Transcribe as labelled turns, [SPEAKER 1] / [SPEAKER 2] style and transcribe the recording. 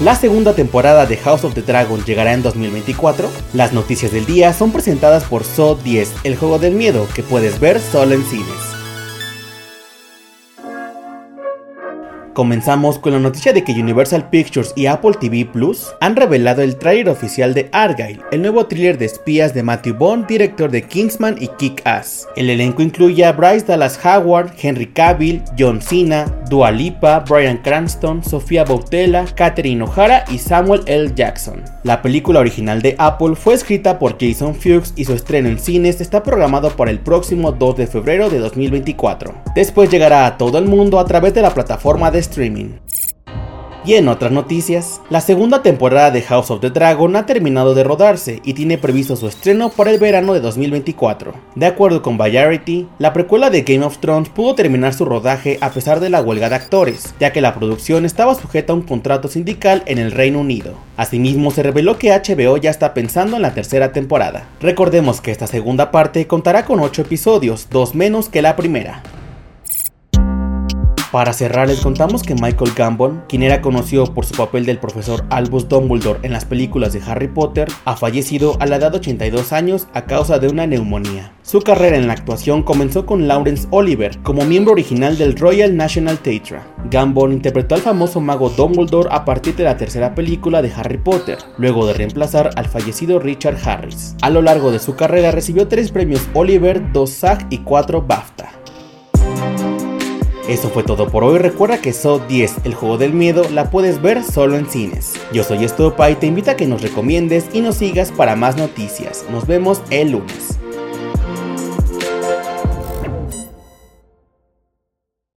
[SPEAKER 1] La segunda temporada de House of the Dragon llegará en 2024. Las noticias del día son presentadas por So 10, el juego del miedo que puedes ver solo en cines. Comenzamos con la noticia de que Universal Pictures y Apple TV Plus han revelado el tráiler oficial de Argyle, el nuevo thriller de espías de Matthew Bond, director de Kingsman y Kick-Ass. El elenco incluye a Bryce Dallas Howard, Henry Cavill, John Cena, Dua Lipa, Brian Cranston, Sofía Boutella, Catherine O'Hara y Samuel L. Jackson. La película original de Apple fue escrita por Jason Fuchs y su estreno en cines está programado para el próximo 2 de febrero de 2024. Después llegará a todo el mundo a través de la plataforma de streaming. Y en otras noticias, la segunda temporada de House of the Dragon ha terminado de rodarse y tiene previsto su estreno para el verano de 2024. De acuerdo con Variety, la precuela de Game of Thrones pudo terminar su rodaje a pesar de la huelga de actores, ya que la producción estaba sujeta a un contrato sindical en el Reino Unido. Asimismo, se reveló que HBO ya está pensando en la tercera temporada. Recordemos que esta segunda parte contará con 8 episodios, dos menos que la primera. Para cerrar, les contamos que Michael Gambon, quien era conocido por su papel del profesor Albus Dumbledore en las películas de Harry Potter, ha fallecido a la edad de 82 años a causa de una neumonía. Su carrera en la actuación comenzó con Lawrence Oliver como miembro original del Royal National Theatre. Gambon interpretó al famoso mago Dumbledore a partir de la tercera película de Harry Potter, luego de reemplazar al fallecido Richard Harris. A lo largo de su carrera recibió tres premios Oliver, dos SAG y cuatro BAFTA. Eso fue todo por hoy. Recuerda que So 10, el juego del miedo, la puedes ver solo en cines. Yo soy Estopa y te invito a que nos recomiendes y nos sigas para más noticias. Nos vemos el lunes.